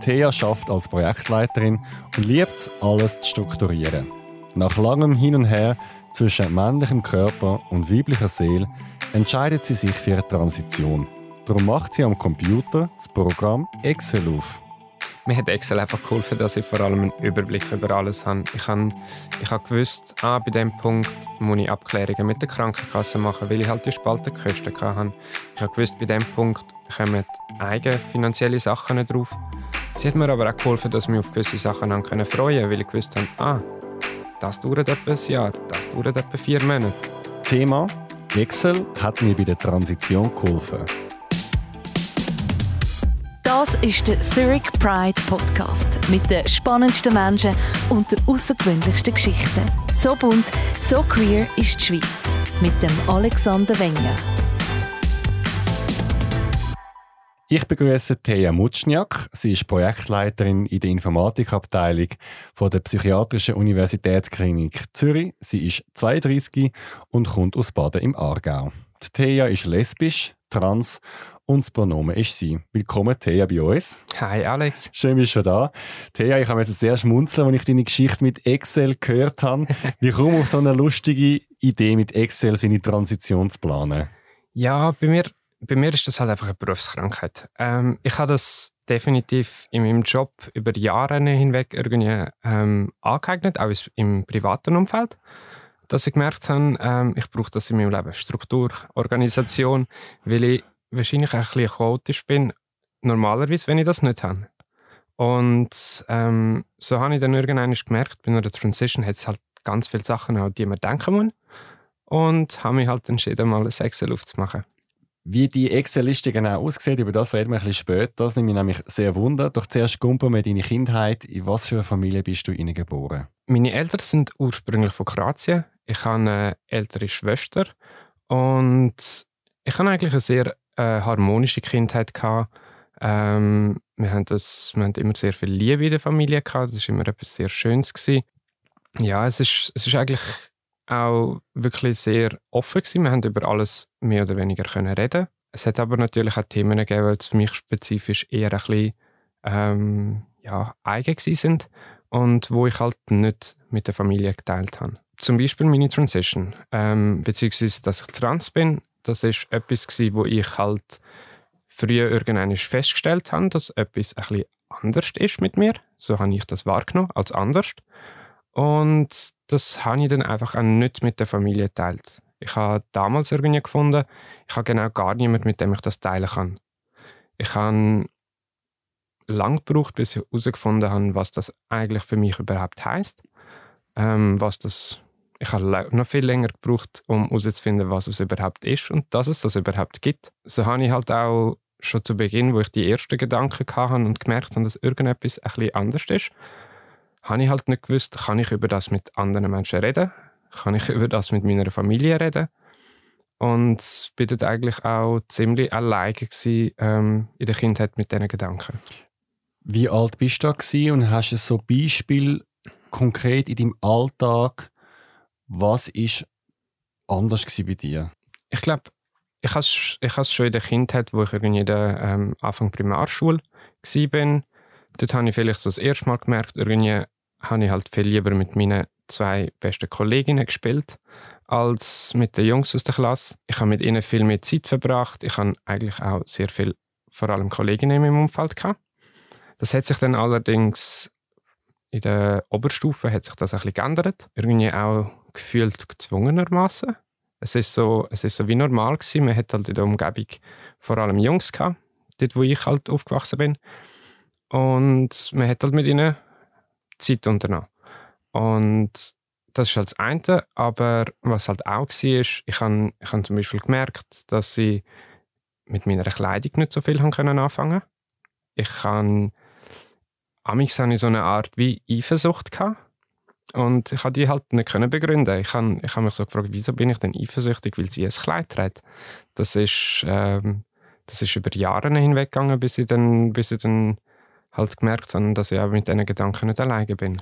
Thea schafft als Projektleiterin und liebt es, alles zu strukturieren. Nach langem Hin und Her zwischen männlichem Körper und weiblicher Seele entscheidet sie sich für eine Transition. Darum macht sie am Computer das Programm Excel auf. Mir hat Excel einfach geholfen, dass ich vor allem einen Überblick über alles habe. Ich habe, ich habe gewusst, ah, bei diesem Punkt muss ich Abklärungen mit der Krankenkasse machen, weil ich halt die Spaltenkosten hatte. Ich habe gewusst, bei diesem Punkt kommen eigene finanzielle Sachen drauf. Sie hat mir aber auch geholfen, dass ich mich auf gewisse Sachen freuen konnte, weil ich gewusst habe, ah, das dauert etwa ein Jahr, das dauert etwa vier Monate. Thema Excel hat mir bei der Transition geholfen. Das ist der Zurich Pride Podcast mit den spannendsten Menschen und den außergewöhnlichsten Geschichten. So bunt, so queer ist die Schweiz mit dem Alexander Wenger. Ich begrüße Thea Mutschniak. Sie ist Projektleiterin in der Informatikabteilung von der Psychiatrischen Universitätsklinik Zürich. Sie ist 32 und kommt aus Baden im Aargau. Die Thea ist lesbisch, trans und das Pronomen ist sie. Willkommen, Thea, bei uns. Hi, Alex. Schön, bist du da. Thea, ich habe jetzt sehr schmunzeln, als ich deine Geschichte mit Excel gehört habe. Wie kommst du auf so eine lustige Idee, mit Excel seine Transition zu planen? Ja, bei mir, bei mir ist das halt einfach eine Berufskrankheit. Ähm, ich habe das definitiv in meinem Job über Jahre hinweg irgendwie ähm, angeeignet, auch im privaten Umfeld dass ich gemerkt habe, ähm, ich brauche das in meinem Leben. Struktur, Organisation, weil ich wahrscheinlich auch ein bisschen chaotisch bin, normalerweise, wenn ich das nicht habe. Und ähm, so habe ich dann irgendwann gemerkt, bei einer Transition hat es halt ganz viele Sachen, an die man denken muss. Und habe mich halt entschieden, mal ein Excel aufzumachen. Wie die Excel-Liste genau aussieht, über das reden wir ein bisschen später. Das nimmt mich nämlich sehr wunder. Doch zuerst kumpen wir deine Kindheit. In was für einer Familie bist du geboren? Meine Eltern sind ursprünglich von Kroatien. Ich habe eine ältere Schwester. Und ich habe eigentlich eine sehr äh, harmonische Kindheit gehabt. Ähm, wir, haben das, wir haben immer sehr viel Liebe in der Familie gehabt. Das war immer etwas sehr Schönes. Gewesen. Ja, es ist, es ist eigentlich auch wirklich sehr offen gewesen. Wir haben über alles mehr oder weniger können reden. Es hat aber natürlich auch Themen gegeben, die für mich spezifisch eher ein bisschen ähm, ja, eigen sind und wo ich halt nicht mit der Familie geteilt habe. Zum Beispiel meine Transition, ähm, beziehungsweise dass ich trans bin, das ist etwas gewesen, wo ich halt früher irgendwann festgestellt habe, dass etwas ein bisschen anders ist mit mir. So habe ich das wahrgenommen, als anders. Und das habe ich dann einfach auch nicht mit der Familie geteilt. Ich habe damals irgendwie gefunden, ich habe genau gar niemanden, mit dem ich das teilen kann. Ich habe lang gebraucht, bis ich herausgefunden habe, was das eigentlich für mich überhaupt heißt, ähm, was das ich habe noch viel länger gebraucht, um herauszufinden, was es überhaupt ist und dass es das überhaupt gibt. So habe ich halt auch schon zu Beginn, wo ich die ersten Gedanken hatte und gemerkt habe, dass irgendetwas ein bisschen anders ist, habe ich halt nicht gewusst, kann ich über das mit anderen Menschen reden? Kann ich über das mit meiner Familie reden? Und bin dort eigentlich auch ziemlich alleine gewesen, ähm, in der Kindheit mit diesen Gedanken. Wie alt bist du da und hast du so Beispiel konkret in deinem Alltag was ist anders bei dir? Ich glaube, ich habe es schon in der Kindheit, wo ich irgendwie in der ähm, Anfang Primarschule war, dort habe ich vielleicht das erste Mal gemerkt, irgendwie habe ich halt viel lieber mit meinen zwei besten Kolleginnen gespielt als mit den Jungs aus der Klasse. Ich habe mit ihnen viel mehr Zeit verbracht. Ich habe eigentlich auch sehr viel, vor allem Kolleginnen in meinem Umfeld gehabt. Das hat sich dann allerdings in der Oberstufe hat sich das ein bisschen geändert. Irgendwie auch gefühlt gezwungenermaßen. Es ist so, es ist so wie normal gewesen. Man hat halt in der Umgebung vor allem Jungs gehabt, dort wo ich halt aufgewachsen bin. Und man hat halt mit ihnen Zeit unternommen. Und das ist halt das eine. Aber was halt auch war, ist, ich habe ich hab zum Beispiel gemerkt, dass sie mit meiner Kleidung nicht so viel haben können anfangen. Ich kann Amix hatte ich so eine Art wie Eifersucht gehabt und ich konnte die halt nicht können begründen. Ich habe ich hab mich so gefragt, wieso bin ich denn eifersüchtig, weil sie ein Kleid trägt. Das ist, ähm, das ist über Jahre hinweg gegangen, bis ich dann, bis ich dann halt gemerkt habe, dass ich auch mit diesen Gedanken nicht alleine bin.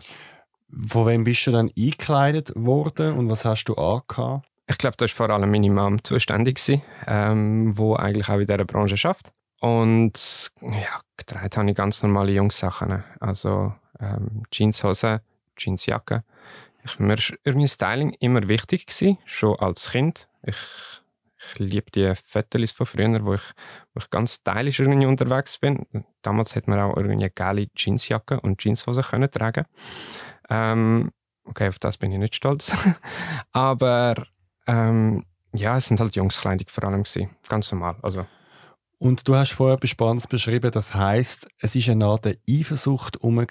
Von wem bist du dann eingekleidet worden und was hast du angehabt? Ich glaube, da war vor allem meine Mom zuständig, ähm, wo eigentlich auch in dieser Branche arbeitet. Und ja, getragen habe ich ganz normale Jungssachen. Also ähm, Jeanshose, Jeansjacke. Ich, mir war irgendwie Styling immer wichtig, gewesen, schon als Kind. Ich, ich liebe die Fotos von früher, wo ich, wo ich ganz stylisch irgendwie unterwegs bin. Damals hat man auch irgendwie geile Jeansjacke und Jeanshose können tragen. Ähm, okay, auf das bin ich nicht stolz. Aber ähm, ja, es sind halt Jungskleidung vor allem gewesen. Ganz normal. Also und du hast vorher etwas Spannendes beschrieben, das heißt, es ist eine Art Eifersucht um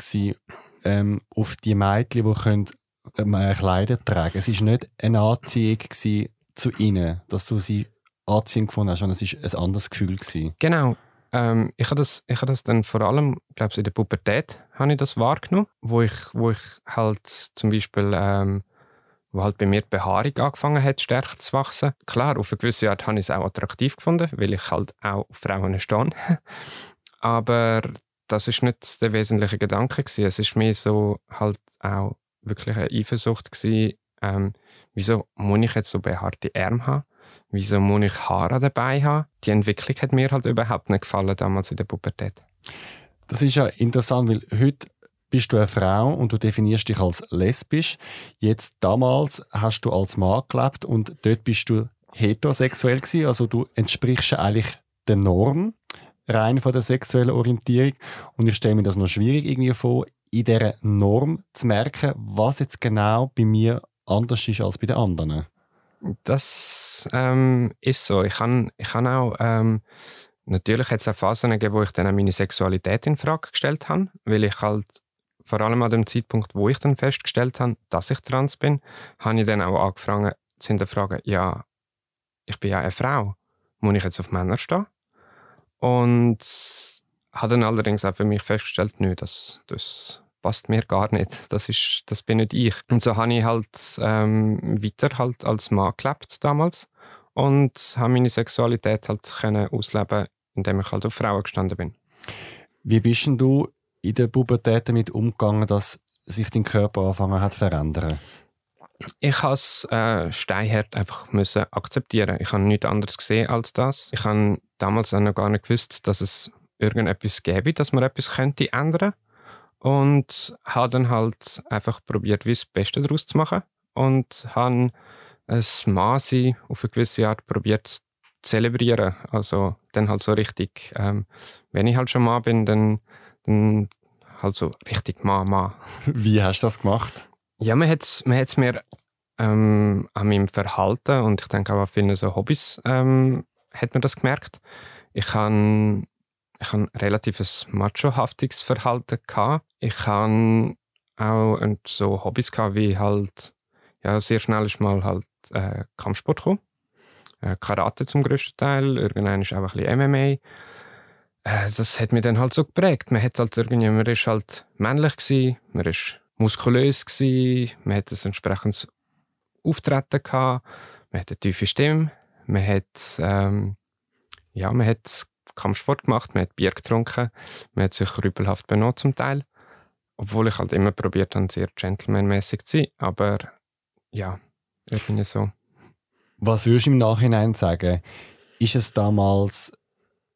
ähm, auf die Mädchen, die können, äh, Kleider tragen. Es war nicht eine Anziehung zu ihnen, dass du sie anziehend gefunden hast, sondern es war ein anderes Gefühl. Gewesen. Genau. Ähm, ich habe das, hab das dann vor allem, glaube in der Pubertät habe ich das wahrgenommen, wo ich, wo ich halt zum Beispiel ähm, wo halt bei mir die Behaarung angefangen hat, stärker zu wachsen. Klar, auf eine gewisse Art habe ich es auch attraktiv gefunden, weil ich halt auch auf Frauen stehe. Aber das ist nicht der wesentliche Gedanke gewesen. Es ist mehr so halt auch wirklich eine Eifersucht gewesen, ähm, wieso muss ich jetzt so behaarte Arme haben? Wieso muss ich Haare dabei haben? Die Entwicklung hat mir halt überhaupt nicht gefallen damals in der Pubertät. Das ist ja interessant, weil heute bist du eine Frau und du definierst dich als lesbisch. Jetzt damals hast du als Mann gelebt und dort bist du heterosexuell gewesen, also du entsprichst eigentlich der Norm rein von der sexuellen Orientierung und ich stelle mir das noch schwierig irgendwie vor, in dieser Norm zu merken, was jetzt genau bei mir anders ist als bei den anderen. Das ähm, ist so. Ich habe ich kann auch ähm, natürlich hat es auch Phasen gegeben, wo ich dann meine Sexualität in Frage gestellt habe, weil ich halt vor allem an dem Zeitpunkt, wo ich dann festgestellt habe, dass ich trans bin, habe ich dann auch angefangen zu hinterfragen, ja, ich bin ja eine Frau, muss ich jetzt auf Männer stehen? Und habe dann allerdings auch für mich festgestellt, nö, das, das passt mir gar nicht, das, ist, das bin nicht ich. Und so habe ich halt ähm, weiter halt als Mann gelebt damals und habe meine Sexualität halt können ausleben, indem ich halt auf Frauen gestanden bin. Wie bist denn du in der Pubertät damit umgegangen, dass sich dein Körper anfangen hat zu verändern? Ich habe es äh, steinhart einfach müssen akzeptieren. Ich habe nichts anderes gesehen als das. Ich habe damals auch noch gar nicht gewusst, dass es irgendetwas gäbe, dass man etwas könnte ändern und habe dann halt einfach probiert, wie das Beste daraus zu machen und habe ein Masi auf eine gewisse Art probiert zu zelebrieren. Also dann halt so richtig, ähm, wenn ich halt schon mal bin, dann dann halt so richtig Mama. Wie hast du das gemacht? Ja, man hat es man mir ähm, an meinem Verhalten und ich denke auch an vielen so Hobbys ähm, hat man das gemerkt. Ich habe ich han relativ machohaftiges Verhalten gehabt. Ich habe auch so Hobbys gehabt, wie halt ja sehr schnell ist mal halt äh, Kampfsport gekommen. Äh, Karate zum größten Teil, irgendwann ist auch ein MMA äh, das hat mich dann halt so geprägt. Man hat halt irgendwie, man ist halt männlich gewesen, man ist muskulös gewesen, man hat ein entsprechendes Auftreten gehabt, man hat eine tiefe Stimme, man hat, ähm, ja, man hat Kampfsport gemacht, man hat Bier getrunken, man hat sich rübelhaft benutzt zum Teil. Obwohl ich halt immer probiert habe, sehr gentlemanmäßig zu sein. Aber ja, irgendwie so. Was würdest du im Nachhinein sagen? Ist es damals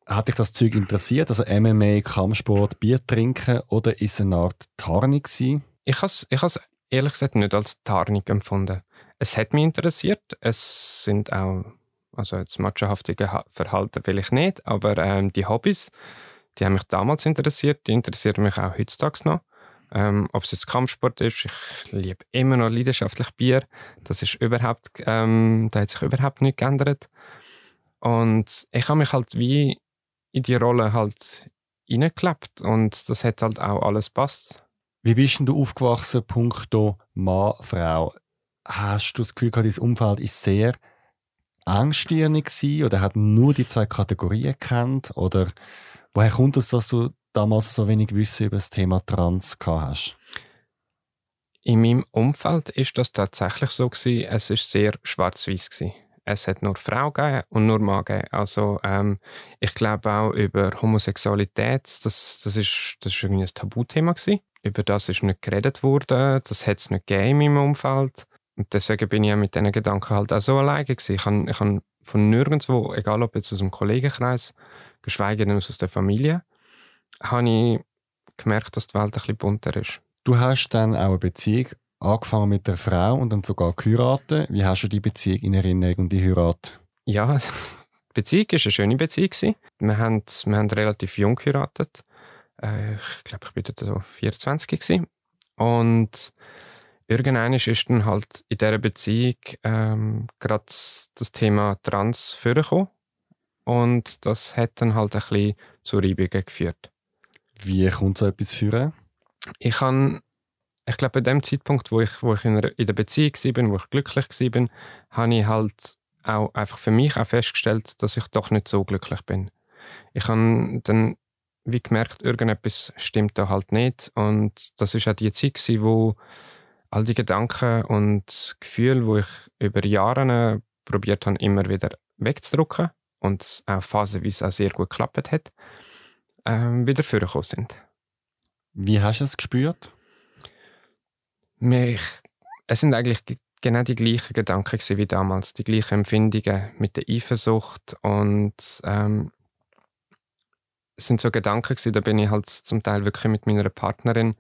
hat dich das Zeug interessiert? Also MMA, Kampfsport, Bier trinken oder ist es eine Art Tarnung gewesen? Ich habe es ich ehrlich gesagt nicht als Tarnung empfunden. Es hat mich interessiert. Es sind auch, also jetzt machohaftige Verhalten will ich nicht, aber ähm, die Hobbys, die haben mich damals interessiert, die interessieren mich auch heutzutage noch. Ähm, ob es jetzt Kampfsport ist, ich liebe immer noch leidenschaftlich Bier. Das ist überhaupt, ähm, da hat sich überhaupt nichts geändert. Und ich habe mich halt wie in die Rolle halt reingeklebt und das hat halt auch alles passt. Wie bist denn du aufgewachsen, punkto Mann, Frau? Hast du das Gefühl, dein Umfeld ist sehr engstirnig gewesen oder hat nur die zwei Kategorien kennt? Oder woher kommt es, dass du damals so wenig Wissen über das Thema Trans gehabt hast? In meinem Umfeld ist das tatsächlich so gewesen. Es ist sehr schwarz-weiß es hat nur Frau und nur Mann gegeben. Also ähm, ich glaube auch über Homosexualität, das, das, ist, das ist irgendwie ein Tabuthema gewesen. Über das ist nicht geredet worden, das hat es nicht gegeben in meinem Umfeld. Und deswegen bin ich ja mit diesen Gedanken halt auch so alleine gewesen. Ich habe ich von nirgendwo, egal ob jetzt aus dem Kollegenkreis, geschweige denn aus der Familie, habe ich gemerkt, dass die Welt ein bisschen bunter ist. Du hast dann auch eine Beziehung angefangen mit der Frau und dann sogar geheiratet. Wie hast du die Beziehung in Erinnerung und die Heirat? Ja, die Beziehung war eine schöne Beziehung. Wir haben, wir haben relativ jung geheiratet. Äh, ich glaube, ich war dort so 24 gewesen. Und irgendwann ist dann halt in dieser Beziehung ähm, gerade das Thema Trans vorgekommen. Und das hat dann halt ein bisschen zu Reibungen geführt. Wie kommt so etwas führen? Ich habe, ich glaube, bei dem Zeitpunkt, wo ich, wo ich in, einer, in der Beziehung war, wo ich glücklich war, habe ich halt auch einfach für mich auch festgestellt, dass ich doch nicht so glücklich bin. Ich habe dann wie gemerkt, irgendetwas stimmt da halt nicht. Und das ist auch die Zeit, gewesen, wo all die Gedanken und Gefühle, wo ich über Jahre probiert habe, immer wieder wegzudrücken und auch phasenweise auch sehr gut geklappt hat, ähm, wieder vorgekommen sind. Wie hast du es gespürt? Mich, es sind eigentlich genau die gleichen Gedanken wie damals, die gleichen Empfindungen mit der Eifersucht und ähm, es sind so Gedanken gewesen, da bin ich halt zum Teil wirklich mit meiner Partnerin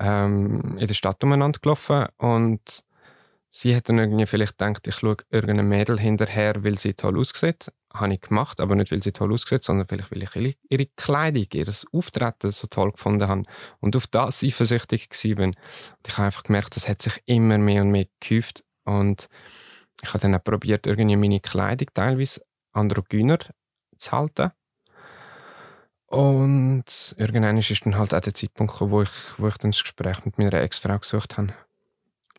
ähm, in der Stadt umeinander gelaufen und sie hat dann irgendwie vielleicht gedacht, ich schaue irgendeinem Mädel hinterher, weil sie toll aussieht. Habe ich gemacht, aber nicht, weil sie toll aussieht, sondern vielleicht, weil ich ihre Kleidung, ihr Auftreten so toll gefunden habe und auf das eifersüchtig war. Und ich habe einfach gemerkt, das hat sich immer mehr und mehr gehäuft und ich habe dann auch probiert, irgendwie meine Kleidung teilweise androgyner zu halten und irgendwann ist dann halt auch der Zeitpunkt gekommen, wo ich, wo ich dann das Gespräch mit meiner Ex-Frau gesucht habe.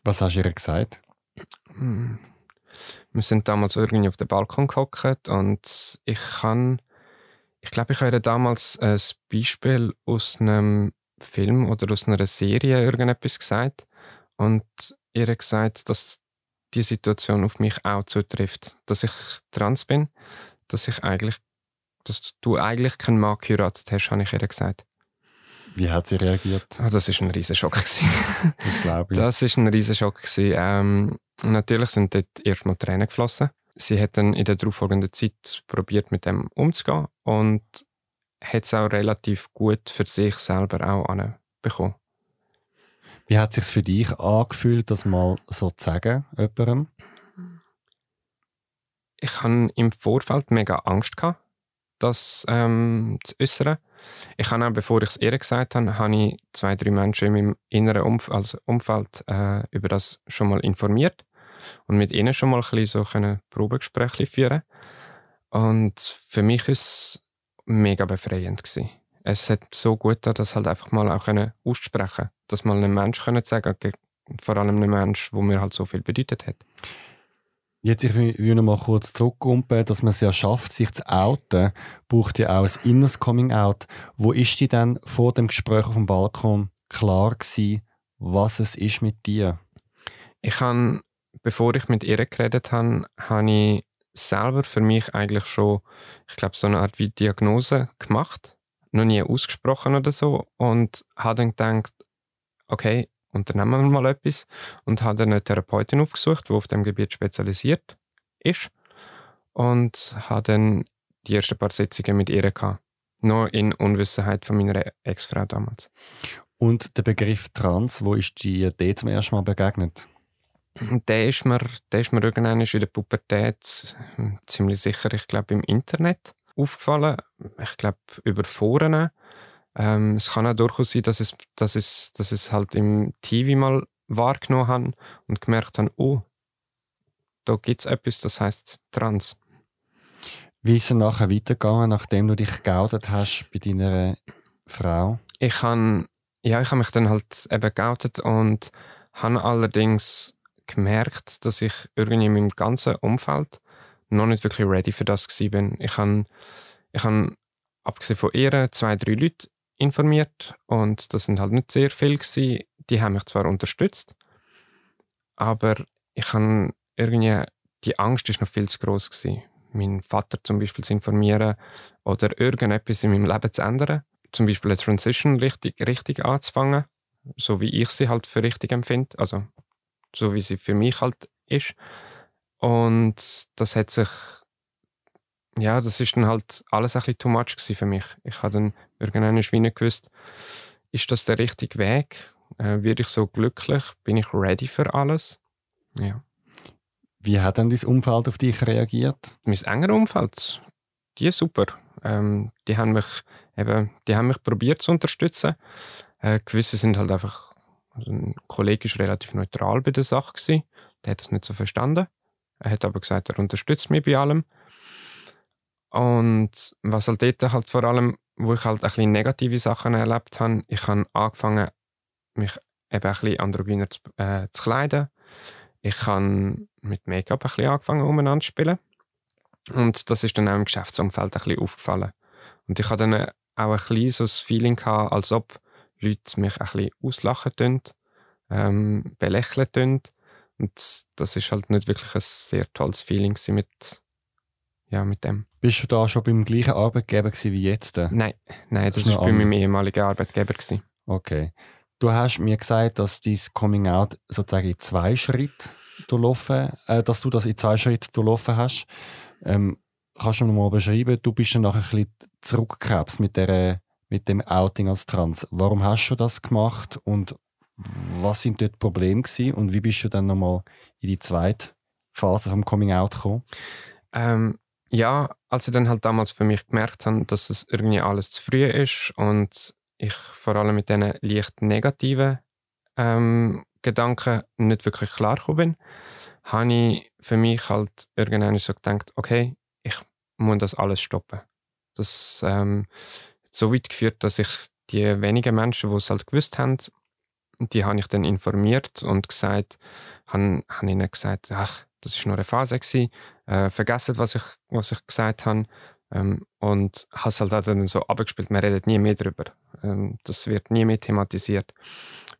Was hast du ihr gesagt? Hm. Wir sind damals irgendwie auf dem Balkon gehockt und ich kann, ich glaube, ich habe ihr damals ein Beispiel aus einem Film oder aus einer Serie irgendetwas gesagt und ihr gesagt, dass die Situation auf mich auch zutrifft, dass ich trans bin, dass ich eigentlich dass du eigentlich keinen Mann geheiratet hast, habe ich ihr gesagt. Wie hat sie reagiert? Oh, das war ein Riesenschock. das glaube ich. Das war ein Riesenschock. Ähm, natürlich sind dort erstmal Tränen geflossen. Sie hat dann in der darauffolgenden Zeit probiert, mit dem umzugehen und hat es auch relativ gut für sich selber auch bekommen. Wie hat es sich für dich angefühlt, das mal so zu sagen, jemandem? Ich hatte im Vorfeld mega Angst gehabt, das ähm, zu äußern. Ich habe auch, bevor ich es ihr gesagt habe, habe ich zwei, drei Menschen in meinem inneren Umf also Umfeld äh, über das schon mal informiert und mit ihnen schon mal ein bisschen so ein Probegespräche führen. Und für mich war es mega befreiend gewesen. Es hat so gut getan, das halt einfach mal auch aussprechen, dass mal einem Mensch können sagen, vor allem einem Mensch, wo mir halt so viel bedeutet hat. Jetzt, ich will noch mal kurz zurückkumpen, dass man es ja schafft, sich zu outen, braucht ja auch ein inneres Coming-out. Wo ist die denn vor dem Gespräch auf dem Balkon klar gewesen, was es ist mit dir? Ich habe, bevor ich mit ihr geredet habe, habe ich selber für mich eigentlich schon, ich glaube, so eine Art wie Diagnose gemacht. Noch nie ausgesprochen oder so. Und habe dann gedacht, okay, unternehmen wir mal etwas und habe eine Therapeutin aufgesucht, die auf dem Gebiet spezialisiert ist und habe dann die ersten paar Sitzungen mit ihr gehabt. Nur in Unwissenheit von meiner Ex-Frau damals. Und der Begriff Trans, wo ist dir der zum ersten Mal begegnet? Der ist mir, der ist mir irgendwann in der Pubertät ziemlich sicher, ich glaube, im Internet aufgefallen. Ich glaube, über Foren ähm, es kann auch durchaus sein, dass es, dass, es, dass es halt im TV mal wahrgenommen haben und gemerkt haben, oh, da gibt es etwas, das heißt Trans. Wie ist es nachher weitergegangen, nachdem du dich geoutet hast bei deiner Frau? Ich habe ja, ich mich dann halt eben geoutet und habe allerdings gemerkt, dass ich irgendwie in meinem ganzen Umfeld noch nicht wirklich ready für das war. Ich habe, ich habe abgesehen von ihr zwei, drei Leute informiert und das sind halt nicht sehr viele gewesen. Die haben mich zwar unterstützt, aber ich habe irgendwie die Angst ist noch viel zu groß gewesen. Meinen Vater zum Beispiel zu informieren oder irgendetwas in meinem Leben zu ändern, zum Beispiel eine Transition richtig, richtig anzufangen, so wie ich sie halt für richtig empfinde, also so wie sie für mich halt ist. Und das hat sich ja, das ist dann halt alles ein bisschen too much für mich. Ich habe dann irgendwann nicht gewusst, ist das der richtige Weg? Äh, werde ich so glücklich? Bin ich ready für alles? Ja. Wie hat dann dein Umfeld auf dich reagiert? Mein enger Umfeld, die ist super. Ähm, die haben mich eben, die haben mich probiert zu unterstützen. Äh, gewisse sind halt einfach, also ein Kollege ist relativ neutral bei der Sache gewesen. Der hat das nicht so verstanden. Er hat aber gesagt, er unterstützt mich bei allem. Und was halt dort halt vor allem, wo ich halt ein bisschen negative Sachen erlebt habe, ich habe angefangen, mich eben ein bisschen androgyner zu, äh, zu kleiden. Ich habe mit Make-up ein bisschen angefangen, umeinander zu spielen. Und das ist dann auch im Geschäftsumfeld ein bisschen aufgefallen. Und ich hatte dann auch ein bisschen so das Feeling gehabt, als ob Leute mich ein bisschen auslachen tun, ähm, belächeln tun. Und das ist halt nicht wirklich ein sehr tolles Feeling mit, ja, mit dem. Bist du da schon beim gleichen Arbeitgeber wie jetzt? Nein, nein, das, das war bei meinem ehemaligen Arbeitgeber. Gewesen. Okay. Du hast mir gesagt, dass dein Coming Out sozusagen in zwei Schritte durchlaufen, äh, dass du das in zwei Schritten durchlaufen hast. Ähm, kannst du noch mal beschreiben, du bist dann nachher ein bisschen zurückgekrebst mit, mit dem Outing als Trans. Warum hast du das gemacht und was sind dort die Probleme gewesen und wie bist du dann nochmal in die zweite Phase vom Coming Out gekommen? Ähm, ja, als ich dann halt damals für mich gemerkt habe, dass es irgendwie alles zu früh ist und ich vor allem mit diesen leicht negativen ähm, Gedanken nicht wirklich klar bin, habe ich für mich halt irgendwann so gedacht, okay, ich muss das alles stoppen. Das ähm, hat so weit geführt, dass ich die wenigen Menschen, die es halt gewusst haben, die habe ich dann informiert und gesagt, habe, habe ihnen gesagt, ach, das ist nur eine Phase gewesen, äh, vergessen, was ich, was ich gesagt habe ähm, und habe es halt dann so abgespielt, man redet nie mehr darüber. Ähm, das wird nie mehr thematisiert.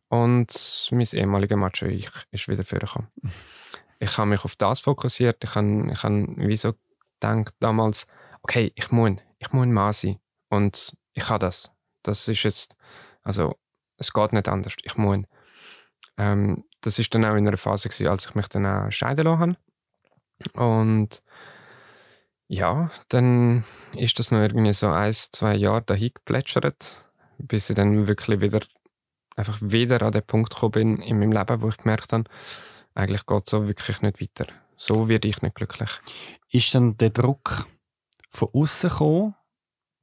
Und mein ehemaliger Macho ich ist wieder vorgekommen. ich habe mich auf das fokussiert. Ich habe, ich habe wie so gedacht damals, okay, ich muss, ich muss Mann sein. Und ich habe das. Das ist jetzt, also, es geht nicht anders. Ich muss. Ähm, das ist dann auch in einer Phase gewesen, als ich mich dann auch scheiden lassen habe. Und ja, dann ist das noch irgendwie so ein, zwei Jahre dahin geplätschert, bis ich dann wirklich wieder einfach wieder an den Punkt gekommen bin in meinem Leben, wo ich gemerkt habe, eigentlich geht es so wirklich nicht weiter. So werde ich nicht glücklich. Ist dann der Druck von außen gekommen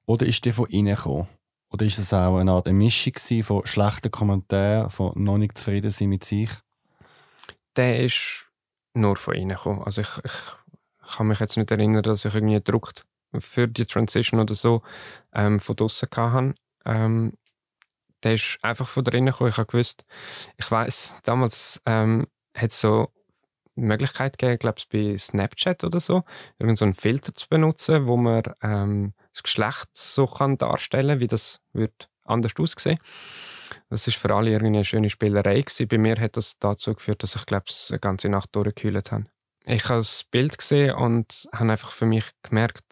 oder ist der von innen gekommen? Oder ist es auch eine Art Mischung von schlechten Kommentaren, von noch nicht zufrieden sein mit sich? Der ist nur von innen gekommen. Also ich, ich kann mich jetzt nicht erinnern, dass ich irgendwie Druck für die Transition oder so ähm, von draußen hatte. Ähm, der ist einfach von drinnen gekommen. Ich habe gewusst, ich weiß damals ähm, hat es so die Möglichkeit gegeben, glaube ich, bei Snapchat oder so, irgend so Filter zu benutzen, wo man ähm, das Geschlecht so kann darstellen, wie das wird anders aussehen. Das ist für alle irgendwie eine schöne Spielerei gewesen. Bei mir hat das dazu geführt, dass ich glaube, eine ganze Nacht durchgekühlt habe. Ich habe das Bild gesehen und habe einfach für mich gemerkt,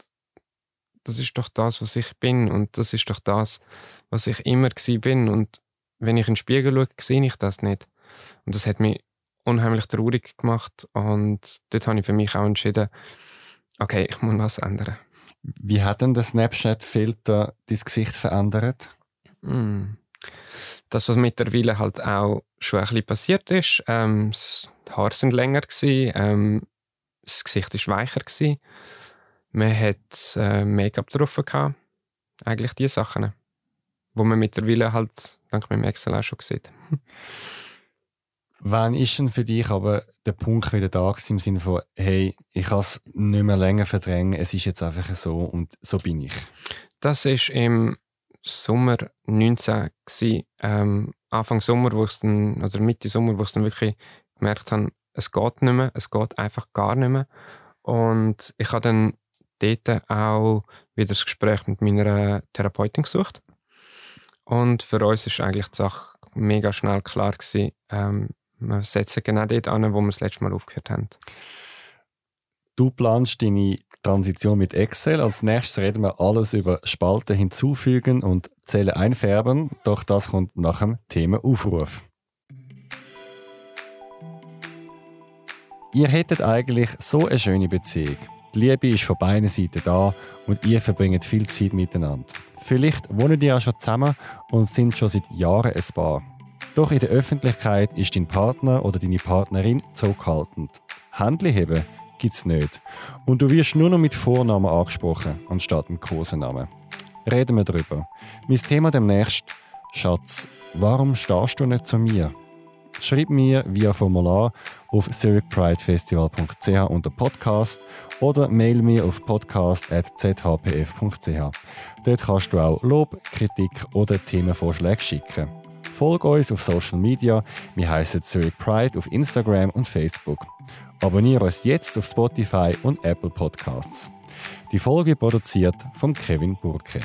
das ist doch das, was ich bin und das ist doch das, was ich immer bin und wenn ich in den Spiegel schaue, sehe ich das nicht. Und das hat mich unheimlich traurig gemacht und dort habe ich für mich auch entschieden, okay, ich muss was ändern. Wie hat denn der Snapchat-Filter dein Gesicht verändert? Mm. Das, was mittlerweile halt auch schon ein bisschen passiert ist, ähm, die Haare sind länger gewesen, ähm, das Gesicht ist weicher gewesen, man hat äh, Make-up drauf gehabt. Eigentlich die Sachen, wo man mittlerweile halt dank meinem Excel auch schon sieht. Wann ist denn für dich aber der Punkt wieder da im Sinne von, hey, ich kann es nicht mehr länger verdrängen, es ist jetzt einfach so und so bin ich? Das ist im Sommer 19 gewesen, ähm, Anfang Sommer, wo ich dann, oder Mitte Sommer, wo ich dann wirklich gemerkt habe, es geht nicht mehr, es geht einfach gar nicht mehr. Und ich habe dann dort auch wieder das Gespräch mit meiner Therapeutin gesucht. Und für uns ist eigentlich die Sache mega schnell klar gewesen, ähm, wir setzen genau dort an, wo wir das letzte Mal aufgehört haben. Du planst deine Transition mit Excel. Als nächstes reden wir alles über Spalten hinzufügen und Zellen einfärben. Doch das kommt nach dem Thema Aufruf. Ihr hättet eigentlich so eine schöne Beziehung. Die Liebe ist von beiden Seiten da und ihr verbringt viel Zeit miteinander. Vielleicht wohnen ihr ja schon zusammen und sind schon seit Jahren ein Paar. Doch in der Öffentlichkeit ist dein Partner oder deine Partnerin zurückhaltend. Händchen heben gibt's nicht. Und du wirst nur noch mit Vornamen angesprochen, anstatt mit Kosenamen. Reden wir darüber. Mein Thema demnächst, Schatz, warum stehst du nicht zu mir? Schreib mir via Formular auf zurichpridefestival.ch unter Podcast oder mail mir auf podcast.zhpf.ch. Dort kannst du auch Lob, Kritik oder Themenvorschläge schicken. Folge uns auf Social Media. Wir heißen Zurich Pride auf Instagram und Facebook. Abonniere uns jetzt auf Spotify und Apple Podcasts. Die Folge produziert von Kevin Burke.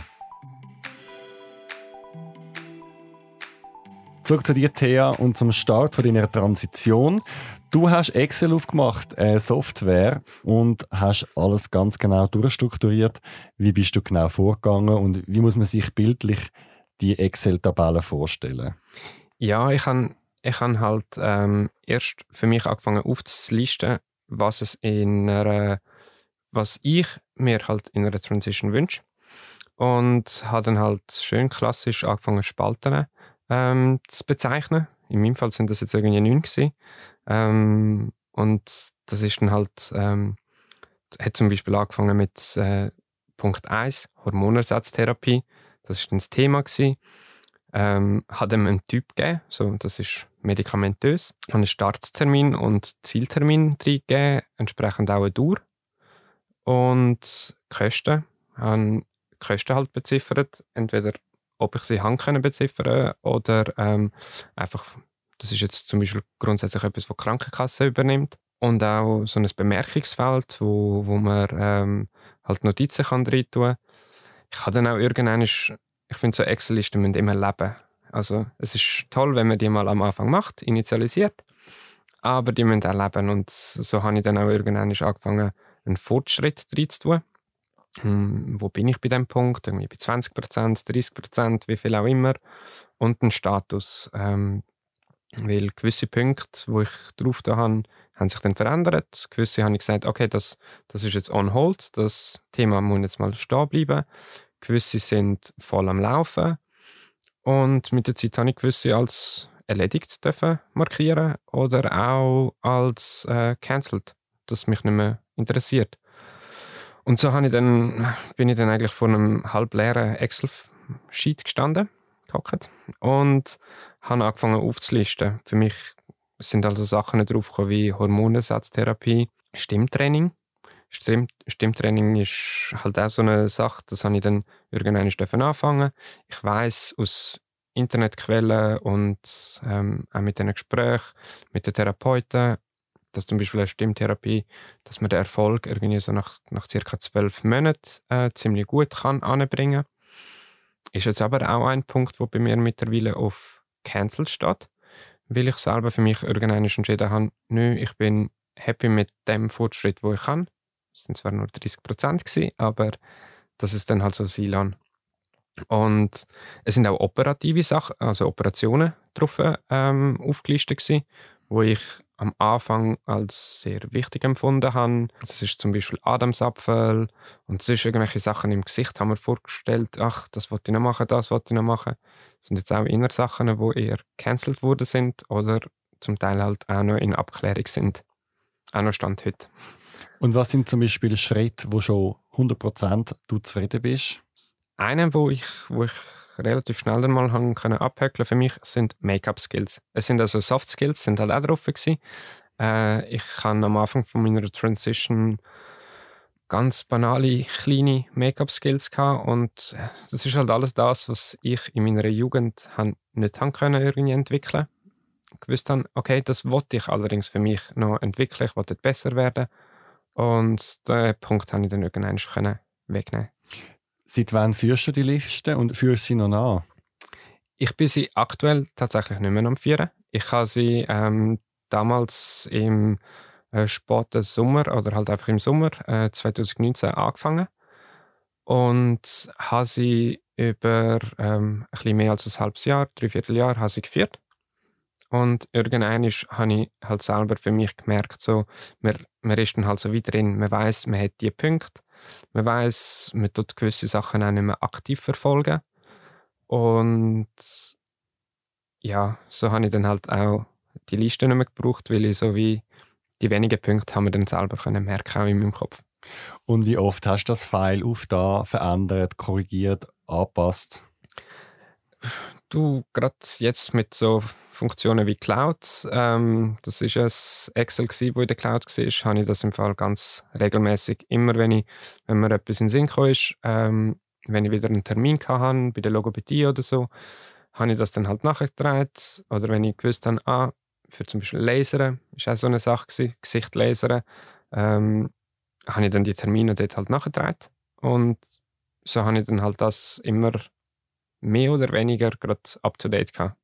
Zurück zu dir, Thea, und zum Start von deiner Transition. Du hast Excel aufgemacht, äh, Software, und hast alles ganz genau durchstrukturiert. Wie bist du genau vorgegangen und wie muss man sich bildlich die Excel-Tabelle vorstellen? Ja, ich habe ich hab halt ähm, erst für mich angefangen aufzulisten, was es in einer, was ich mir halt in einer Transition wünsche. Und habe dann halt schön klassisch angefangen Spalten ähm, zu bezeichnen. In meinem Fall sind das jetzt irgendwie neun. Ähm, und das ist dann halt, ähm, hat zum Beispiel angefangen mit äh, Punkt 1, Hormonersatztherapie. Das ist dann das Thema gewesen. Ähm, hat ihm einen Typ gegeben, so, das ist medikamentös. Ich habe einen Starttermin und Zieltermin gegeben, entsprechend auch eine Dauer. Und Kosten, habe Kosten halt beziffert, entweder ob ich sie können beziffern oder ähm, einfach, das ist jetzt zum Beispiel grundsätzlich etwas, was die Krankenkasse übernimmt. Und auch so ein Bemerkungsfeld, wo, wo man ähm, halt Notizen kann rein tun. Ich habe dann auch irgendwann, ich finde so Excel-Listen müssen immer leben. Also es ist toll, wenn man die mal am Anfang macht, initialisiert, aber die müssen auch leben. Und so habe ich dann auch irgendwann angefangen, einen Fortschritt reinzutun. Hm, wo bin ich bei dem Punkt? Irgendwie bei 20 Prozent, 30 Prozent, wie viel auch immer. Und einen Status. Ähm, weil gewisse Punkte, wo ich drauf da habe, haben sich dann verändert. Gewisse habe ich gesagt, okay, das, das ist jetzt on hold, das Thema muss jetzt mal stehen bleiben. Gewisse sind voll am Laufen. Und mit der Zeit habe ich gewisse als erledigt dürfen markieren oder auch als äh, cancelled, das mich nicht mehr interessiert. Und so habe ich dann, bin ich dann eigentlich vor einem halbleeren Excel-Sheet gestanden, gehockt, und habe angefangen aufzulisten. Für mich sind also Sachen draufgekommen wie Hormonersatztherapie, Stimmtraining. Stimm Stimmtraining ist halt auch so eine Sache, das habe ich dann irgendwann anfangen Ich weiß aus Internetquellen und ähm, auch mit den Gesprächen mit den Therapeuten, dass zum Beispiel eine Stimmtherapie, dass man den Erfolg irgendwie so nach, nach circa zwölf Monaten äh, ziemlich gut kann anbringen. Ist jetzt aber auch ein Punkt, wo bei mir mittlerweile auf Cancel steht, weil ich selber für mich irgendwann entschieden habe, nö, ich bin happy mit dem Fortschritt, wo ich kann. Es sind zwar nur 30 Prozent aber das ist dann halt so sein Und es sind auch operative Sachen, also Operationen drauf ähm, aufgelistet gewesen, wo ich am Anfang als sehr wichtig empfunden habe. Das ist zum Beispiel Adamsapfel und sonst irgendwelche Sachen im Gesicht haben wir vorgestellt, ach, das wollte ich noch machen, das wollte ich noch machen. Das sind jetzt auch inner Sachen, die eher cancelled worden sind oder zum Teil halt auch noch in Abklärung sind. Auch noch Stand heute. Und was sind zum Beispiel Schritte, wo schon 100% du zufrieden bist? Einen, wo ich, wo ich relativ schnell dann mal haben können abhöckeln für mich, sind Make-up-Skills. Es sind also Soft-Skills, sind halt auch drauf gewesen. Äh, ich kann am Anfang von meiner Transition ganz banale, kleine Make-up-Skills und äh, das ist halt alles das, was ich in meiner Jugend nicht haben können irgendwie entwickeln. Gewusst habe, okay, das wollte ich allerdings für mich noch entwickeln, ich wollte besser werden und den Punkt habe ich dann irgendwann wegnehmen Seit wann führst du die Liste und führst sie noch nach? Ich bin sie aktuell tatsächlich nicht mehr am Führen. Ich habe sie ähm, damals im äh, späten Sommer oder halt einfach im Sommer äh, 2019 angefangen und habe sie über ähm, ein bisschen mehr als ein halbes Jahr, dreiviertel Jahr, habe sie geführt. Und irgendwann habe ich halt selber für mich gemerkt, so, man, man ist dann halt so wieder drin, man weiß, man hat die Punkte, man weiß, man tut gewisse Sachen auch nicht mehr aktiv verfolgen. Und ja, so habe ich dann halt auch die Liste nicht mehr gebraucht, weil ich so wie die wenigen Punkte haben wir dann selber können merken, auch in meinem Kopf. Und wie oft hast du das File auf da verändert, korrigiert, angepasst? Du, gerade jetzt mit so Funktionen wie Cloud, ähm, das ist ein Excel, gewesen, wo in der Cloud war, habe ich das im Fall ganz regelmäßig. Immer wenn, ich, wenn mir etwas in Sinn kam, ist, ähm, wenn ich wieder einen Termin hatte, bei der Logopädie oder so, habe ich das dann halt nachgetragen. Oder wenn ich gewusst habe, ah, für zum Beispiel Lasern, ist auch so eine Sache gewesen, Gesicht lasern, ähm, habe ich dann die Termine dort halt nachgetragen. Und so habe ich dann halt das immer mehr oder weniger gerade up to date gehabt.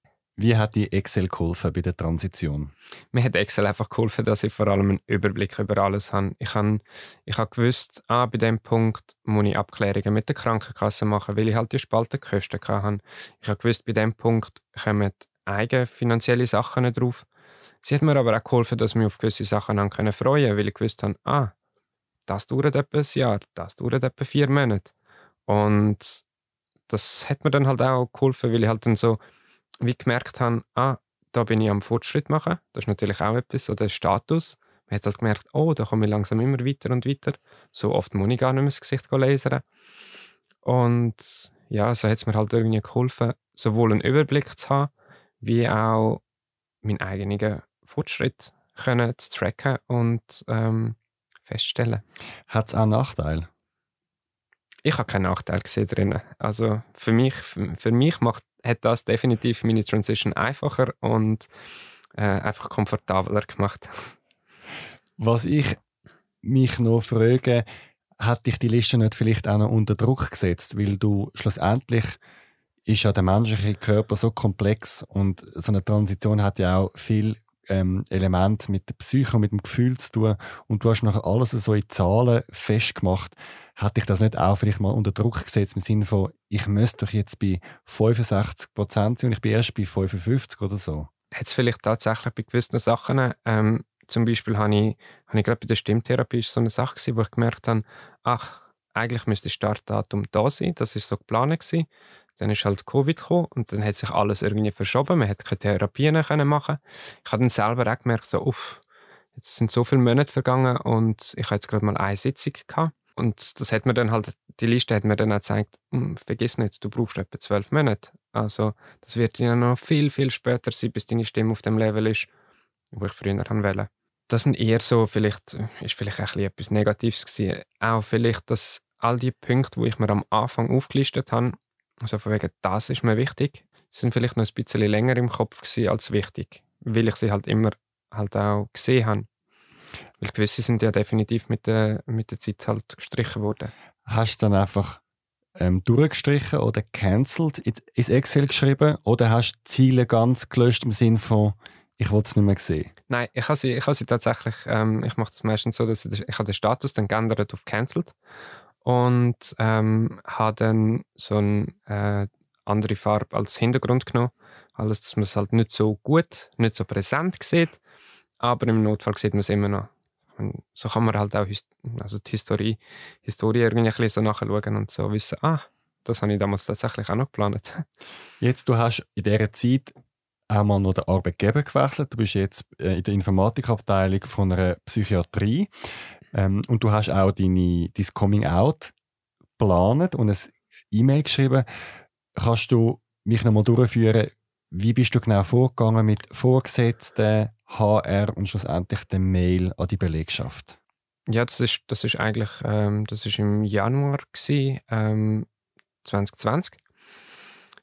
Wie hat die Excel geholfen bei der Transition? Mir hat Excel einfach geholfen, dass ich vor allem einen Überblick über alles habe. Ich habe, ich habe gewusst, ah, bei dem Punkt muss ich Abklärungen mit der Krankenkasse machen, weil ich halt die Spaltenkosten hatte. Ich habe gewusst, bei dem Punkt kommen eigene finanzielle Sachen drauf. Sie hat mir aber auch geholfen, dass ich mich auf gewisse Sachen freuen konnte, weil ich gewusst habe, ah, das dauert etwa ein Jahr, das dauert etwa vier Monate. Und das hat mir dann halt auch geholfen, weil ich halt dann so wie gemerkt habe, ah, da bin ich am Fortschritt machen. Das ist natürlich auch etwas, so der Status. Man hat halt gemerkt, oh, da komme ich langsam immer weiter und weiter. So oft muss ich gar nicht mehr das Gesicht lesen. Und ja, so hat es mir halt irgendwie geholfen, sowohl einen Überblick zu haben, wie auch meinen eigenen Fortschritt können zu tracken und ähm, feststellen. Hat es auch Nachteile? Ich habe keinen Nachteil gesehen drin. Also für mich, für mich macht, hat das definitiv meine Transition einfacher und äh, einfach komfortabler gemacht. Was ich mich noch frage, hat dich die Liste nicht vielleicht auch noch unter Druck gesetzt, weil du schlussendlich ist ja der menschliche Körper so komplex und so eine Transition hat ja auch viel ähm, Element mit der Psyche und mit dem Gefühl zu tun und du hast nachher alles so in Zahlen festgemacht. Hat dich das nicht auch vielleicht mal unter Druck gesetzt im Sinne von, ich müsste doch jetzt bei 65 Prozent sein und ich bin erst bei 55 oder so? Hat es vielleicht tatsächlich bei gewissen Sachen, ähm, zum Beispiel habe ich, habe ich gerade bei der Stimmtherapie so eine Sache gewesen, wo ich gemerkt habe, ach, eigentlich müsste das Startdatum da sein, das ist so geplant gewesen. Dann ist halt Covid gekommen und dann hat sich alles irgendwie verschoben. Man hat keine Therapien machen. Ich habe dann selber auch gemerkt, so, uff, jetzt sind so viele Monate vergangen und ich habe jetzt gerade mal eine Sitzung gehabt. Und das hat mir dann halt, die Liste hat mir dann auch gezeigt, hm, vergiss nicht, du brauchst etwa zwölf Monate. Also, das wird ja noch viel, viel später sein, bis deine Stimme auf dem Level ist, wo ich früher wählen Das sind eher so, vielleicht, ist vielleicht ein etwas Negatives gewesen. Auch vielleicht, dass all die Punkte, wo ich mir am Anfang aufgelistet habe, also von wegen, das ist mir wichtig, sind vielleicht noch ein bisschen länger im Kopf gewesen als wichtig, weil ich sie halt immer halt auch gesehen habe. Weil gewisse sind ja definitiv mit der, mit der Zeit halt gestrichen worden. Hast du dann einfach ähm, durchgestrichen oder cancelled ins Excel geschrieben oder hast du die Ziele ganz gelöscht im Sinne von ich will es nicht mehr sehen? Nein, ich habe sie, ich habe sie tatsächlich, ähm, ich mache das meistens so, dass ich, ich habe den Status dann geändert auf cancelled und ähm, habe dann so eine äh, andere Farbe als Hintergrund genommen. Alles, dass man es halt nicht so gut, nicht so präsent sieht, aber im Notfall sieht man es immer noch. Und so kann man halt auch also die Historie, Historie irgendwie ein bisschen so nachschauen und so wissen, ah, das habe ich damals tatsächlich auch noch geplant. Jetzt, du hast in dieser Zeit einmal noch den Arbeitgeber gewechselt. Du bist jetzt äh, in der Informatikabteilung von einer Psychiatrie. Ähm, und du hast auch deine, dein Coming Out geplant und ein E-Mail geschrieben. Kannst du mich nochmal durchführen, wie bist du genau vorgegangen mit Vorgesetzten, HR und schlussendlich der Mail an die Belegschaft? Ja, das ist, das ist eigentlich ähm, das ist im Januar gewesen, ähm, 2020.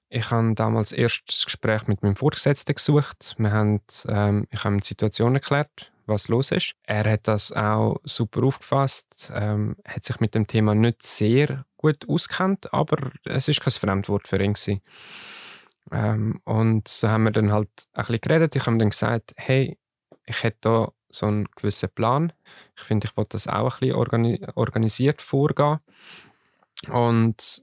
Ich habe damals erst das Gespräch mit meinem Vorgesetzten gesucht. Wir haben, ähm, ich habe ihm die Situation erklärt, was los ist. Er hat das auch super aufgefasst, ähm, hat sich mit dem Thema nicht sehr gut auskennt, aber es ist kein Fremdwort für ihn gewesen. Ähm, und so haben wir dann halt ein bisschen geredet. Ich habe dann gesagt, hey, ich hätte da so einen gewissen Plan. Ich finde, ich wollte das auch ein bisschen organi organisiert vorgehen. Und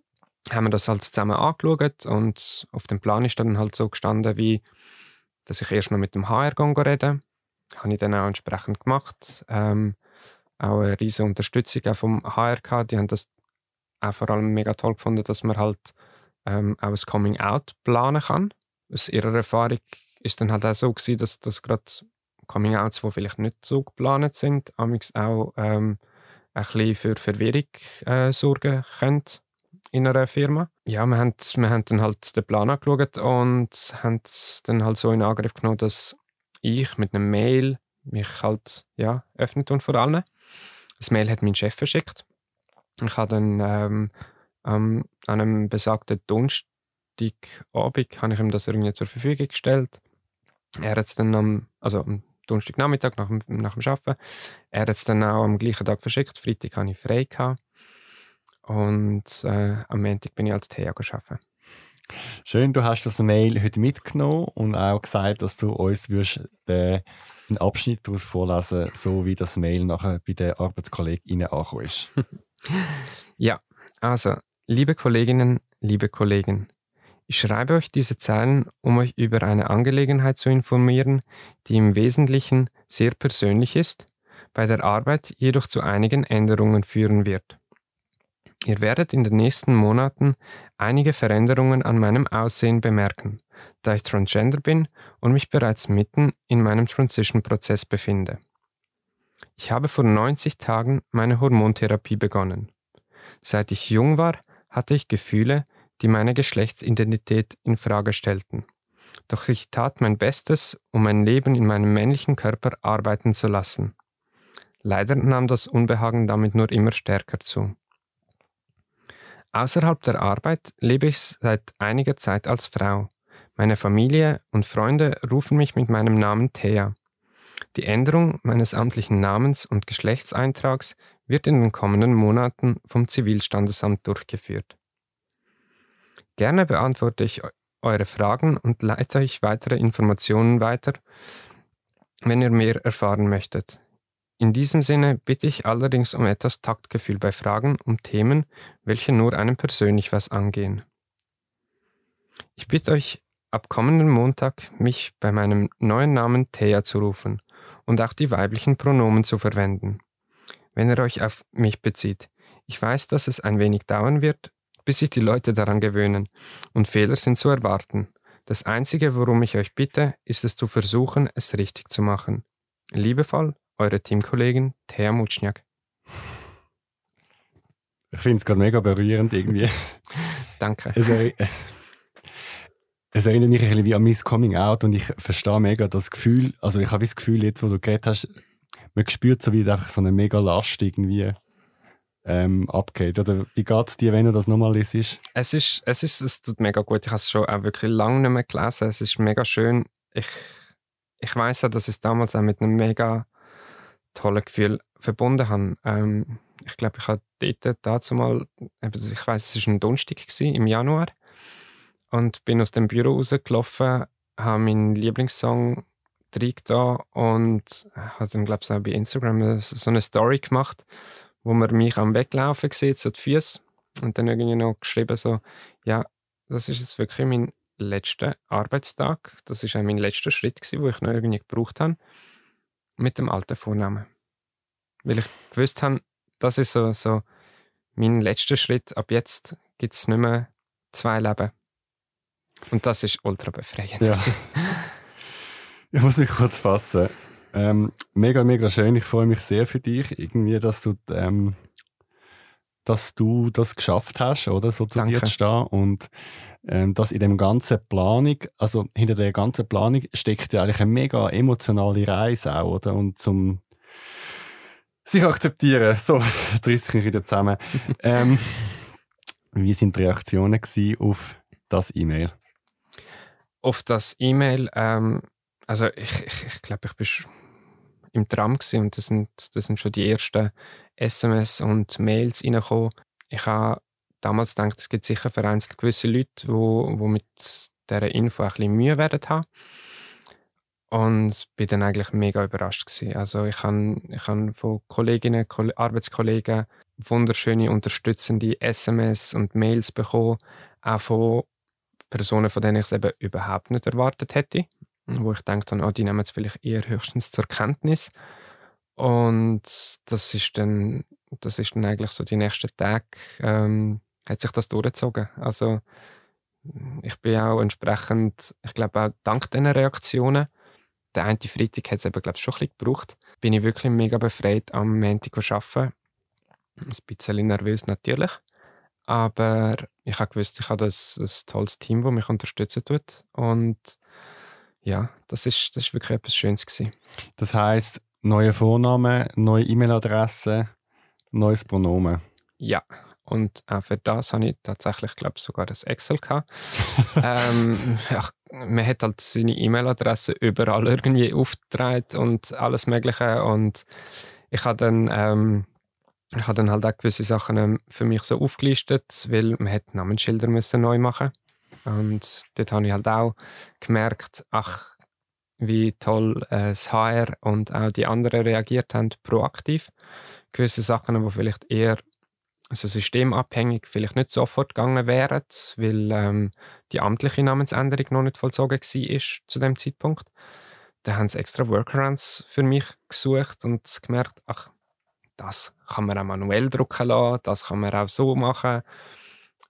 haben wir das halt zusammen angeschaut und auf dem Plan ist dann halt so gestanden wie dass ich erst noch mit dem HR rede. Das habe ich dann auch entsprechend gemacht. Ähm, auch eine riesige Unterstützung auch vom HR gehabt. Die haben das auch vor allem mega toll gefunden, dass man halt ähm, auch ein Coming Out planen kann. Aus ihrer Erfahrung ist dann halt auch so gewesen, dass das gerade Coming Outs, die vielleicht nicht so geplant sind, auch ähm, ein bisschen für Verwirrung äh, sorgen können in einer Firma. Ja, wir haben, wir haben dann halt den Plan angeschaut und haben dann halt so in Angriff genommen, dass ich mit einem Mail mich halt ja, öffnet und vor allem. Das Mail hat mein Chef verschickt. Ich habe dann ähm, ähm, an einem besagten Donnerstagabend habe ich ihm das irgendwie zur Verfügung gestellt. Er hat es dann am, also am Donnerstagnachmittag nach, nach dem Arbeiten, er hat es dann auch am gleichen Tag verschickt. Freitag hatte ich frei. Gehabt. Und äh, am Montag bin ich als Thea arbeiten. Schön, du hast das Mail heute mitgenommen und auch gesagt, dass du uns wirst, äh, einen Abschnitt daraus vorlesen so wie das Mail nachher bei den Arbeitskollegen angekommen ist. ja, also, liebe Kolleginnen, liebe Kollegen, ich schreibe euch diese Zeilen, um euch über eine Angelegenheit zu informieren, die im Wesentlichen sehr persönlich ist, bei der Arbeit jedoch zu einigen Änderungen führen wird. Ihr werdet in den nächsten Monaten einige Veränderungen an meinem Aussehen bemerken, da ich Transgender bin und mich bereits mitten in meinem Transition-Prozess befinde. Ich habe vor 90 Tagen meine Hormontherapie begonnen. Seit ich jung war, hatte ich Gefühle, die meine Geschlechtsidentität in Frage stellten. Doch ich tat mein Bestes, um mein Leben in meinem männlichen Körper arbeiten zu lassen. Leider nahm das Unbehagen damit nur immer stärker zu. Außerhalb der Arbeit lebe ich seit einiger Zeit als Frau. Meine Familie und Freunde rufen mich mit meinem Namen Thea. Die Änderung meines amtlichen Namens und Geschlechtseintrags wird in den kommenden Monaten vom Zivilstandesamt durchgeführt. Gerne beantworte ich eure Fragen und leite euch weitere Informationen weiter, wenn ihr mehr erfahren möchtet. In diesem Sinne bitte ich allerdings um etwas Taktgefühl bei Fragen um Themen, welche nur einem persönlich was angehen. Ich bitte euch ab kommenden Montag, mich bei meinem neuen Namen Thea zu rufen und auch die weiblichen Pronomen zu verwenden, wenn ihr euch auf mich bezieht. Ich weiß, dass es ein wenig dauern wird, bis sich die Leute daran gewöhnen, und Fehler sind zu erwarten. Das Einzige, worum ich euch bitte, ist es zu versuchen, es richtig zu machen. Liebevoll, eure Teamkollegin Thea Mutschniak. Ich finde es gerade mega berührend irgendwie. Danke. Es, er, es, erinnert mich ein bisschen wie an mein Coming Out und ich verstehe mega das Gefühl, also ich habe das Gefühl jetzt, wo du geredet hast, man spürt so wie so eine mega Last irgendwie ähm, abgeht. Oder wie geht es dir, wenn du das nochmal liest? Es ist, es ist, es tut mega gut. Ich habe es schon auch wirklich lange nicht mehr gelesen. Es ist mega schön. Ich, ich weiß ja, dass ich es damals auch mit einem mega tollen Gefühl verbunden habe. Ähm, ich glaube, ich habe dort dazu mal, ich weiß, es war ein Donnerstag im Januar und bin aus dem Büro rausgelaufen, habe meinen Lieblingssong da und habe dann, glaube ich, auch bei Instagram so eine Story gemacht, wo man mich am Weglaufen sieht, so die Füße und dann irgendwie noch geschrieben so, ja, das ist jetzt wirklich mein letzter Arbeitstag, das ist auch mein letzter Schritt gewesen, wo ich noch irgendwie gebraucht habe mit dem alten Vornamen. Weil ich gewusst habe, das ist so, so mein letzter Schritt. Ab jetzt gibt es nicht mehr zwei Leben. Und das ist ultra befreiend. Ja. Ich muss mich kurz fassen. Ähm, mega, mega schön. Ich freue mich sehr für dich, irgendwie, dass du, ähm, dass du das geschafft hast, oder? So zu Danke. dir zu stehen. Und ähm, dass in dem ganzen Planung, also hinter der ganzen Planung steckt ja eigentlich eine mega emotionale Reise auch, oder? Und zum sich akzeptieren. So, reiss ich mich wieder zusammen. ähm, wie sind die Reaktionen auf das E-Mail? Auf das E-Mail, ähm, also ich, ich, ich glaube, ich bin im Tram und das sind, das sind schon die ersten SMS und Mails reingekommen. Ich habe damals gedacht, es gibt sicher vereinzelt gewisse Leute, die wo, wo mit dieser Info ein bisschen Mühe werden haben. Und bin dann eigentlich mega überrascht gewesen. Also ich habe ich hab von Kolleginnen, Arbeitskollegen wunderschöne, unterstützende SMS und Mails bekommen, auch von Personen, von denen ich es eben überhaupt nicht erwartet hätte. Wo ich denke, oh, die nehmen es vielleicht eher höchstens zur Kenntnis. Und das ist dann, das ist dann eigentlich so die nächsten Tage, ähm, hat sich das durchgezogen. Also ich bin auch entsprechend, ich glaube auch dank diesen Reaktionen, der eine Freitag hat es eben, glaube ich, schon ein bisschen gebraucht, bin ich wirklich mega befreit am Montag zu arbeiten. Ein bisschen nervös natürlich. Aber ich habe gewusst, ich habe das, ein tolles Team, das mich unterstützen tut. Und ja, das ist, das ist wirklich etwas Schönes gewesen. Das heißt neue Vornamen, neue E-Mail-Adresse, neues Pronomen. Ja, und auch für das habe ich tatsächlich, glaube ich, sogar das Excel gehabt. ähm, ja, man hat halt seine E-Mail-Adresse überall irgendwie aufgetragen und alles Mögliche. Und ich habe dann, ähm, ich habe dann halt auch gewisse Sachen ähm, für mich so aufgelistet, weil man hätte Namensschilder müssen neu machen Und dort habe ich halt auch gemerkt, ach, wie toll äh, das HR und auch die anderen reagiert haben, proaktiv. Gewisse Sachen, die vielleicht eher also systemabhängig vielleicht nicht sofort gegangen wären, weil ähm, die amtliche Namensänderung noch nicht vollzogen war zu dem Zeitpunkt. Da haben sie extra Workarounds für mich gesucht und gemerkt, ach, das kann man auch manuell drucken lassen, das kann man auch so machen.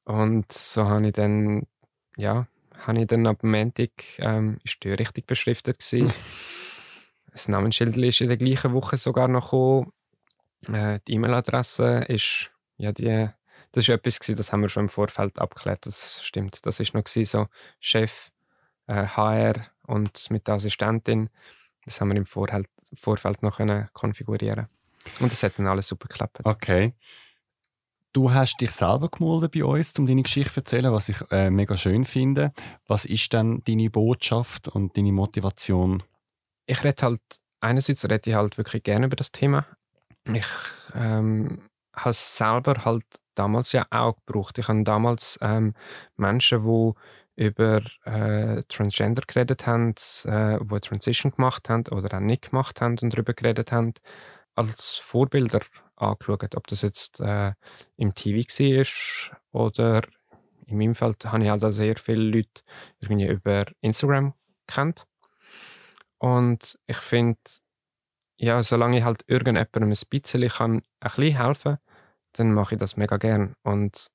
Und so habe ich dann, ja, habe ich dann ab Montag, ähm, ist die richtig beschriftet gewesen. das Namensschild ist in der gleichen Woche sogar noch gekommen. Äh, die E-Mail-Adresse ist ja, die, das war etwas, gewesen, das haben wir schon im Vorfeld abgeklärt. Das stimmt. Das ist noch gewesen, so Chef, äh, HR und mit der Assistentin. Das haben wir im Vorfeld, Vorfeld noch können konfigurieren Und das hat dann alles super geklappt. Okay. Du hast dich selber gemeldet bei uns, um deine Geschichte zu erzählen, was ich äh, mega schön finde. Was ist denn deine Botschaft und deine Motivation? Ich rede halt, einerseits rede ich halt wirklich gerne über das Thema. Ich ähm, habe es selber halt damals ja auch gebraucht. Ich habe damals ähm, Menschen, die über äh, Transgender geredet haben, äh, die Transition gemacht haben oder auch nicht gemacht haben und darüber geredet haben, als Vorbilder angeschaut. Ob das jetzt äh, im TV war oder in meinem Fall habe ich halt auch sehr viele Leute irgendwie über Instagram kennt. Und ich finde, ja, solange ich halt irgendjemandem ein bisschen kann, ein bisschen helfen dann mache ich das mega gern. Und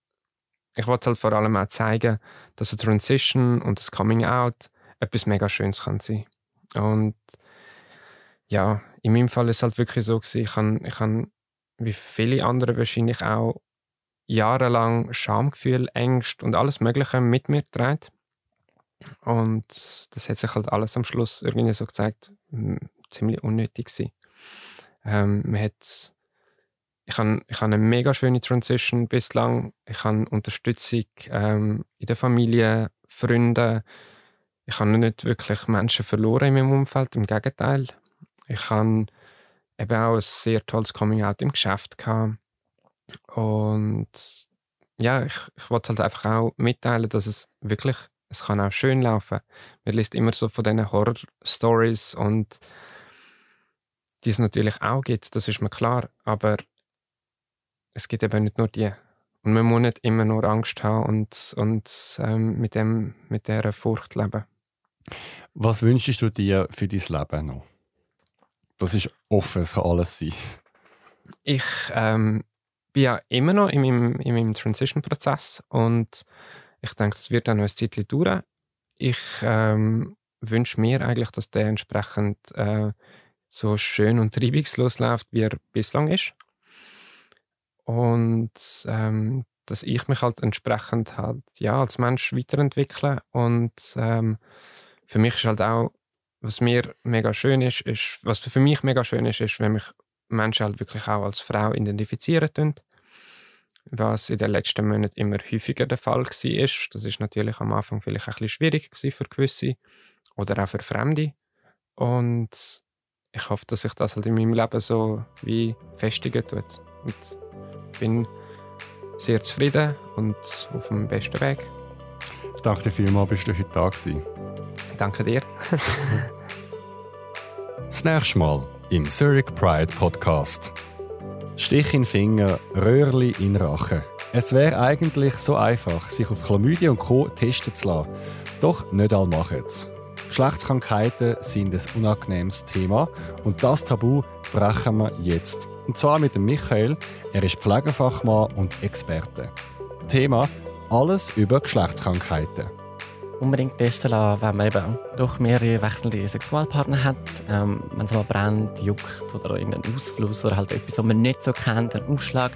ich wollte halt vor allem auch zeigen, dass eine Transition und das Coming Out etwas mega Schönes kann sein. Und ja, in meinem Fall ist es halt wirklich so gewesen, ich habe, ich habe wie viele andere wahrscheinlich auch jahrelang Schamgefühl, Ängste und alles Mögliche mit mir getragen. Und das hat sich halt alles am Schluss irgendwie so gezeigt, ziemlich unnötig gewesen. Ähm, man hat ich habe ich eine mega schöne Transition bislang. Ich habe Unterstützung ähm, in der Familie, Freunde. Ich habe nicht wirklich Menschen verloren in meinem Umfeld, im Gegenteil. Ich habe eben auch ein sehr tolles Coming-out im Geschäft gehabt. Und ja, ich, ich wollte halt einfach auch mitteilen, dass es wirklich, es kann auch schön laufen. Man liest immer so von diesen Horror-Stories und die es natürlich auch gibt, das ist mir klar. Aber es gibt eben nicht nur die. Und man muss nicht immer nur Angst haben und, und ähm, mit, dem, mit dieser Furcht leben. Was wünschst du dir für dein Leben noch? Das ist offen, es kann alles sein. Ich ähm, bin ja immer noch in meinem, in meinem Transition-Prozess und ich denke, das wird dann noch ein Zeitchen dauern. Ich ähm, wünsche mir eigentlich, dass der entsprechend äh, so schön und reibungslos läuft, wie er bislang ist. Und ähm, dass ich mich halt entsprechend halt, ja, als Mensch weiterentwickle. Und ähm, für mich ist halt auch, was mir mega schön ist, ist, was für mich mega schön ist, ist, wenn mich Menschen halt wirklich auch als Frau identifizieren tun. Was in den letzten Monaten immer häufiger der Fall war. Das ist natürlich am Anfang vielleicht ein bisschen schwierig für gewisse oder auch für Fremde. Und ich hoffe, dass sich das halt in meinem Leben so wie festigen tut. Und bin sehr zufrieden und auf dem besten Weg. Ich danke dir bist du heute da gewesen. Danke dir. das nächste Mal im Zurich Pride Podcast. Stich in Finger, Röhrli in Rache. Es wäre eigentlich so einfach, sich auf Chlamydien und Co. testen zu lassen. Doch nicht alle machen es. Geschlechtskrankheiten sind ein unangenehmes Thema und das Tabu brechen wir jetzt. Und zwar mit dem Michael. Er ist Pflegefachmann und Experte. Thema: Alles über Geschlechtskrankheiten unbedingt testen lassen, wenn man eben doch mehrere wechselnde Sexualpartner hat. Ähm, wenn es mal brennt, juckt oder irgendein Ausfluss oder halt etwas, was man nicht so kennt, ein Ausschlag.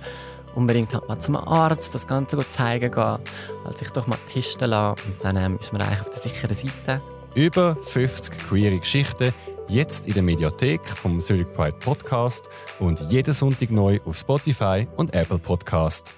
Unbedingt halt mal zum Arzt das Ganze zeigen gehen, halt sich doch mal testen lassen und dann ähm, ist man eigentlich auf der sicheren Seite. Über 50 queere Geschichten, jetzt in der Mediathek vom Zurich Pride Podcast und jeden Sonntag neu auf Spotify und Apple Podcast.